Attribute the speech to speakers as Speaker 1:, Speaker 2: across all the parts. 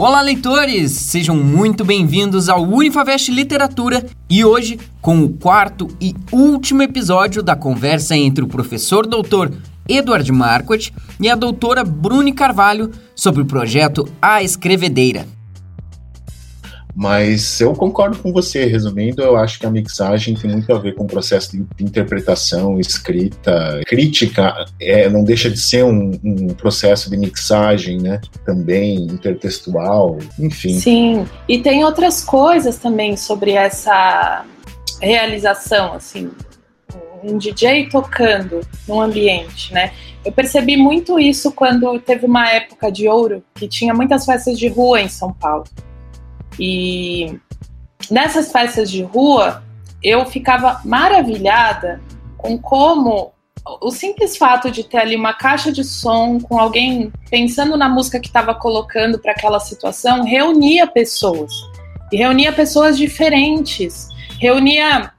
Speaker 1: Olá, leitores! Sejam muito bem-vindos ao Unifavest Literatura e hoje com o quarto e último episódio da conversa entre o professor doutor Eduardo Marquardt e a doutora Bruni Carvalho sobre o projeto A Escrevedeira.
Speaker 2: Mas eu concordo com você. Resumindo, eu acho que a mixagem tem muito a ver com o processo de interpretação, escrita, crítica. É, não deixa de ser um, um processo de mixagem, né? Também intertextual, enfim.
Speaker 3: Sim, e tem outras coisas também sobre essa realização, assim, um DJ tocando num ambiente, né? Eu percebi muito isso quando teve uma época de ouro que tinha muitas festas de rua em São Paulo. E nessas festas de rua, eu ficava maravilhada com como o simples fato de ter ali uma caixa de som com alguém pensando na música que estava colocando para aquela situação reunia pessoas. E reunia pessoas diferentes, reunia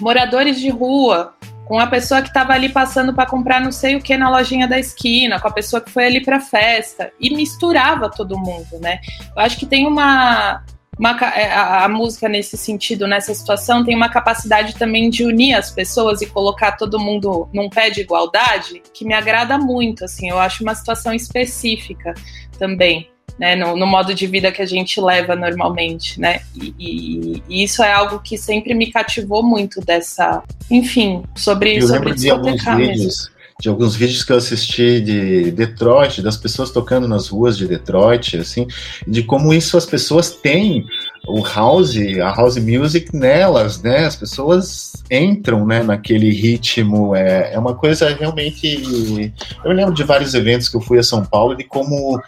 Speaker 3: moradores de rua com a pessoa que estava ali passando para comprar não sei o que na lojinha da esquina, com a pessoa que foi ali para festa e misturava todo mundo, né? Eu acho que tem uma uma, é, a, a, música nesse sentido, nessa situação, tem uma capacidade também de unir as pessoas e colocar todo mundo num pé de igualdade, que me agrada muito, assim, eu acho uma situação específica também, né, no, no modo de vida que a gente leva normalmente, né, e, e, e, isso é algo que sempre me cativou muito dessa, enfim, sobre,
Speaker 2: eu
Speaker 3: sobre
Speaker 2: discotecar mesmo de alguns vídeos que eu assisti de Detroit, das pessoas tocando nas ruas de Detroit, assim, de como isso as pessoas têm o house, a house music nelas, né? As pessoas entram, né, naquele ritmo. É, é uma coisa realmente. Eu lembro de vários eventos que eu fui a São Paulo de como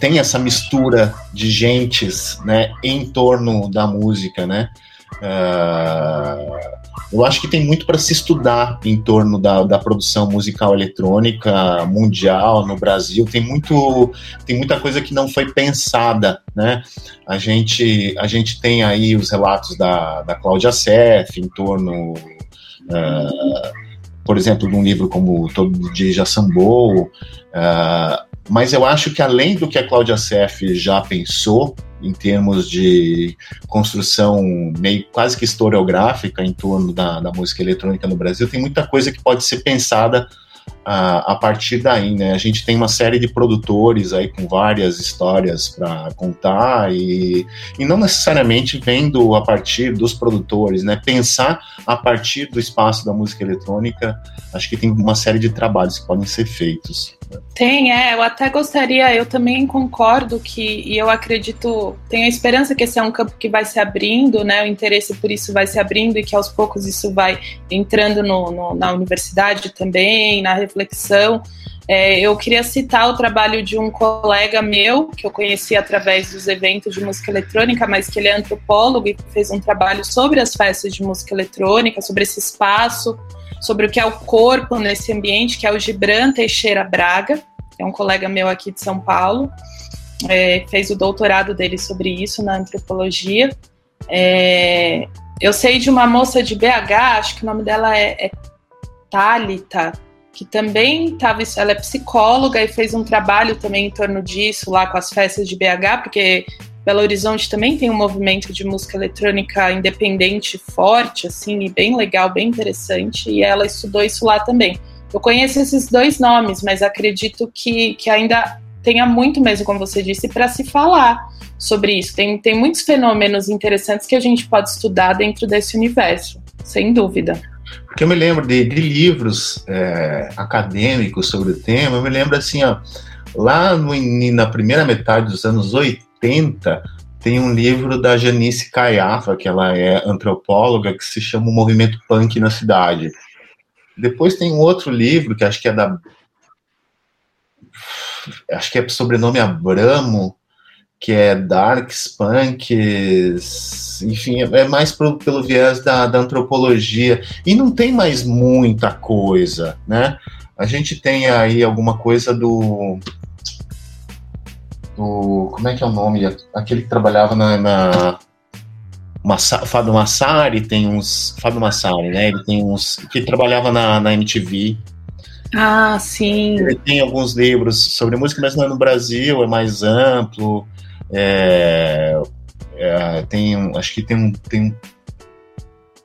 Speaker 2: tem essa mistura de gentes, né, em torno da música, né? Uh, eu acho que tem muito para se estudar em torno da, da produção musical eletrônica mundial no Brasil. Tem muito, tem muita coisa que não foi pensada, né? A gente, a gente tem aí os relatos da, da Cláudia Seff em torno, uh, por exemplo, de um livro como Todo Dia Já Sambou. Uh, mas eu acho que além do que a Cláudia Seff já pensou, em termos de construção meio quase que historiográfica em torno da, da música eletrônica no Brasil, tem muita coisa que pode ser pensada a, a partir daí, né? A gente tem uma série de produtores aí com várias histórias para contar e, e não necessariamente vendo a partir dos produtores, né? Pensar a partir do espaço da música eletrônica, acho que tem uma série de trabalhos que podem ser feitos.
Speaker 3: Tem, é, eu até gostaria, eu também concordo que, e eu acredito, tenho a esperança que esse é um campo que vai se abrindo, né, o interesse por isso vai se abrindo e que aos poucos isso vai entrando no, no, na universidade também, na reflexão. É, eu queria citar o trabalho de um colega meu, que eu conheci através dos eventos de música eletrônica, mas que ele é antropólogo e fez um trabalho sobre as festas de música eletrônica, sobre esse espaço, sobre o que é o corpo nesse ambiente, que é o Gibran Teixeira Braga, que é um colega meu aqui de São Paulo, é, fez o doutorado dele sobre isso na antropologia. É, eu sei de uma moça de BH, acho que o nome dela é, é Thalita, que também estava, ela é psicóloga e fez um trabalho também em torno disso lá com as festas de BH, porque Belo Horizonte também tem um movimento de música eletrônica independente forte, assim, e bem legal, bem interessante, e ela estudou isso lá também. Eu conheço esses dois nomes, mas acredito que, que ainda tenha muito mesmo, como você disse, para se falar sobre isso. Tem, tem muitos fenômenos interessantes que a gente pode estudar dentro desse universo, sem dúvida.
Speaker 2: Porque eu me lembro de, de livros é, acadêmicos sobre o tema, eu me lembro assim, ó, lá no, na primeira metade dos anos 80, 80, tem um livro da Janice Caiafa, que ela é antropóloga, que se chama O Movimento Punk na Cidade. Depois tem um outro livro, que acho que é da. Acho que é sobrenome Abramo, que é Darks, Punks, enfim, é mais pro, pelo viés da, da antropologia. E não tem mais muita coisa, né? A gente tem aí alguma coisa do do. Como é que é o nome? Aquele que trabalhava na. na Massa, Fábio Massari tem uns. Fábio Massari, né? Ele tem uns. que trabalhava na, na MTV.
Speaker 3: Ah, sim.
Speaker 2: Ele tem alguns livros sobre música, mas não é no Brasil, é mais amplo. É, é, tem um, acho que tem um, tem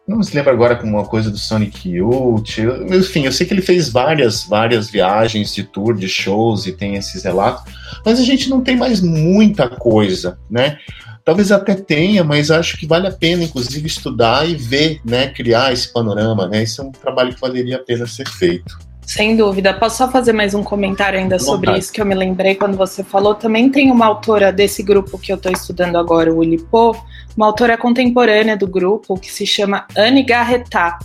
Speaker 2: não se lembra agora com uma coisa do Sonic Youth. Enfim, eu sei que ele fez várias, várias viagens de tour, de shows e tem esses relatos, mas a gente não tem mais muita coisa, né? Talvez até tenha, mas acho que vale a pena, inclusive, estudar e ver, né? Criar esse panorama, né? Esse é um trabalho que valeria a pena ser feito.
Speaker 3: Sem dúvida. Posso só fazer mais um comentário ainda sobre isso que eu me lembrei quando você falou? Também tem uma autora desse grupo que eu estou estudando agora, o Lipo, uma autora contemporânea do grupo que se chama Anne Garretá.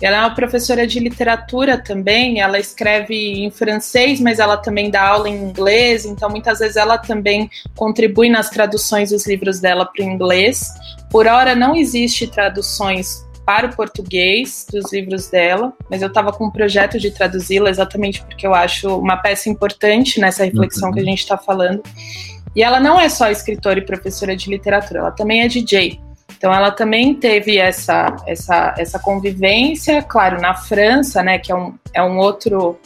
Speaker 3: Ela é uma professora de literatura também, ela escreve em francês, mas ela também dá aula em inglês, então muitas vezes ela também contribui nas traduções dos livros dela para o inglês. Por hora não existe traduções para o português dos livros dela, mas eu estava com um projeto de traduzi-la exatamente porque eu acho uma peça importante nessa reflexão uhum. que a gente está falando. E ela não é só escritora e professora de literatura, ela também é DJ. Então ela também teve essa, essa, essa convivência, claro, na França, né, que é um, é um outro.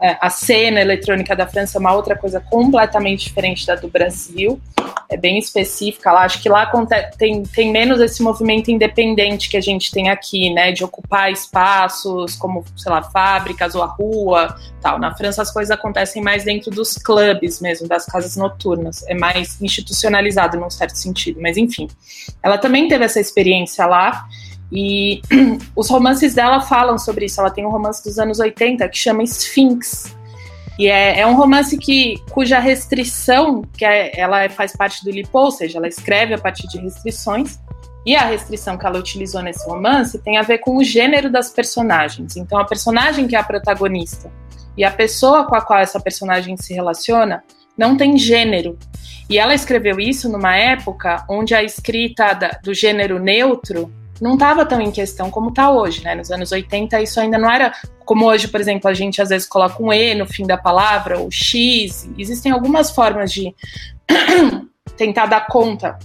Speaker 3: É, a cena eletrônica da França é uma outra coisa completamente diferente da do Brasil é bem específica lá. Acho que lá tem, tem menos esse movimento independente que a gente tem aqui, né? De ocupar espaços como, sei lá, fábricas ou a rua, tal. Na França as coisas acontecem mais dentro dos clubes mesmo, das casas noturnas. É mais institucionalizado num certo sentido. Mas enfim, ela também teve essa experiência lá. E os romances dela falam sobre isso. Ela tem um romance dos anos 80 que chama Sphinx, e é, é um romance que, cuja restrição, que é, ela faz parte do LIPO, ou seja, ela escreve a partir de restrições, e a restrição que ela utilizou nesse romance tem a ver com o gênero das personagens. Então, a personagem que é a protagonista e a pessoa com a qual essa personagem se relaciona não tem gênero. E ela escreveu isso numa época onde a escrita da, do gênero neutro não estava tão em questão como está hoje, né? Nos anos 80 isso ainda não era como hoje, por exemplo, a gente às vezes coloca um E no fim da palavra, ou X. Existem algumas formas de tentar dar conta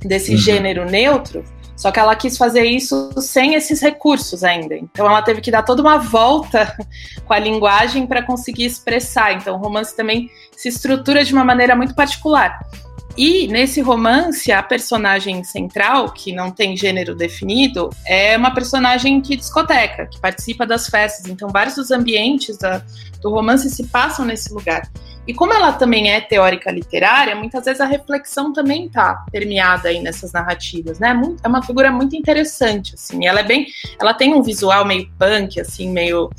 Speaker 3: desse uhum. gênero neutro, só que ela quis fazer isso sem esses recursos ainda. Então ela teve que dar toda uma volta com a linguagem para conseguir expressar. Então o romance também se estrutura de uma maneira muito particular. E nesse romance, a personagem central, que não tem gênero definido, é uma personagem que discoteca, que participa das festas. Então, vários dos ambientes da, do romance se passam nesse lugar. E como ela também é teórica literária, muitas vezes a reflexão também está permeada aí nessas narrativas, né? É uma figura muito interessante, assim. Ela é bem, ela tem um visual meio punk, assim, meio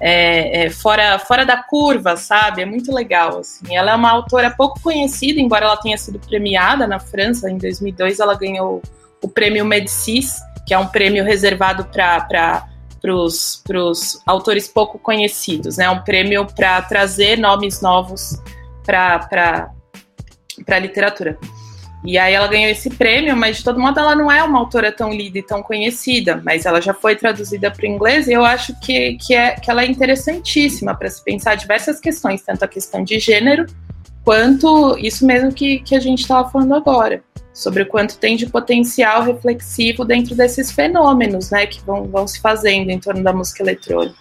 Speaker 3: é, é, fora, fora da curva, sabe? É muito legal, assim. Ela é uma autora pouco conhecida, embora ela tenha sido premiada na França em 2002. Ela ganhou o prêmio Médicis, que é um prêmio reservado para para os autores pouco conhecidos, né? Um prêmio para trazer nomes novos para a literatura. E aí ela ganhou esse prêmio, mas de todo modo ela não é uma autora tão lida e tão conhecida, mas ela já foi traduzida para o inglês e eu acho que, que, é, que ela é interessantíssima para se pensar diversas questões, tanto a questão de gênero, quanto isso mesmo que, que a gente estava falando agora sobre o quanto tem de potencial reflexivo dentro desses fenômenos né, que vão, vão se fazendo em torno da música eletrônica.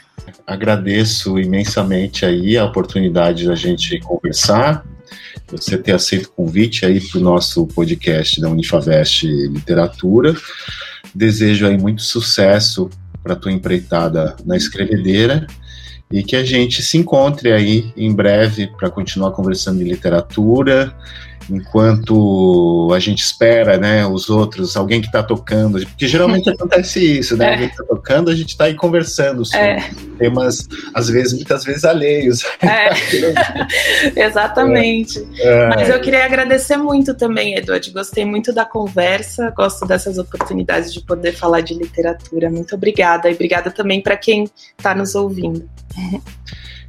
Speaker 2: Agradeço imensamente aí a oportunidade da gente conversar, você ter aceito o convite aí para o nosso podcast da Unifavest Literatura. Desejo aí muito sucesso para tua empreitada na escrevedeira e que a gente se encontre aí em breve para continuar conversando de literatura enquanto a gente espera, né, os outros, alguém que está tocando, porque geralmente acontece isso, né, é. alguém está tocando, a gente está aí conversando sobre é. temas, às vezes, muitas vezes alheios.
Speaker 3: É. Exatamente. É. Mas eu queria agradecer muito também, Eduardo, gostei muito da conversa, gosto dessas oportunidades de poder falar de literatura, muito obrigada, e obrigada também para quem está nos ouvindo.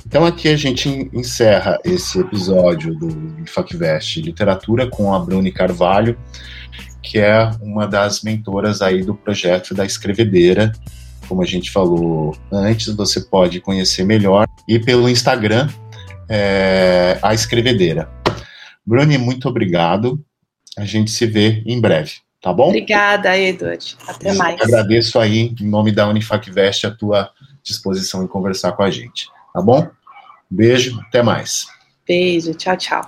Speaker 2: Então aqui a gente encerra esse episódio do FacVest Literatura com a Bruni Carvalho, que é uma das mentoras aí do projeto da Escrevedeira. Como a gente falou antes, você pode conhecer melhor e pelo Instagram é, a Escrevedeira. Bruni, muito obrigado. A gente se vê em breve, tá bom?
Speaker 3: Obrigada, Edward. Até mais.
Speaker 2: agradeço aí, em nome da Unifacvest, a tua disposição em conversar com a gente. tá bom? Beijo, até mais.
Speaker 3: Beijo, tchau, tchau.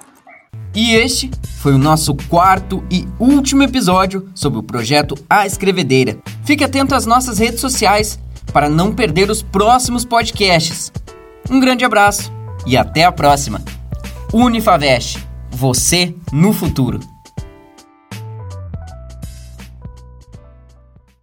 Speaker 1: E este foi o nosso quarto e último episódio sobre o projeto A Escrevedeira. Fique atento às nossas redes sociais para não perder os próximos podcasts. Um grande abraço e até a próxima. Unifavest, você no futuro.